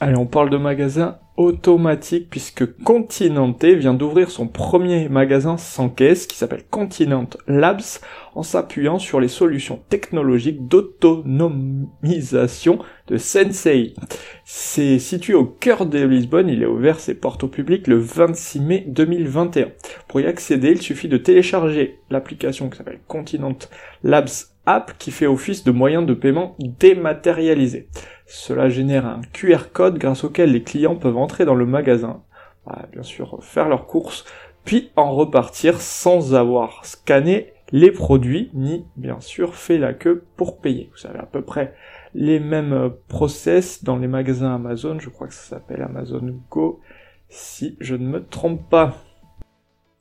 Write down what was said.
Allez, on parle de magasin automatique puisque Continente vient d'ouvrir son premier magasin sans caisse qui s'appelle Continent Labs en s'appuyant sur les solutions technologiques d'autonomisation de Sensei. C'est situé au cœur de Lisbonne, il a ouvert ses portes au public le 26 mai 2021. Pour y accéder, il suffit de télécharger l'application qui s'appelle Continent Labs App qui fait office de moyen de paiement dématérialisé. Cela génère un QR code grâce auquel les clients peuvent entrer dans le magasin, bien sûr faire leurs courses, puis en repartir sans avoir scanné les produits, ni bien sûr fait la queue pour payer. Vous savez à peu près les mêmes process dans les magasins Amazon, je crois que ça s'appelle Amazon Go, si je ne me trompe pas.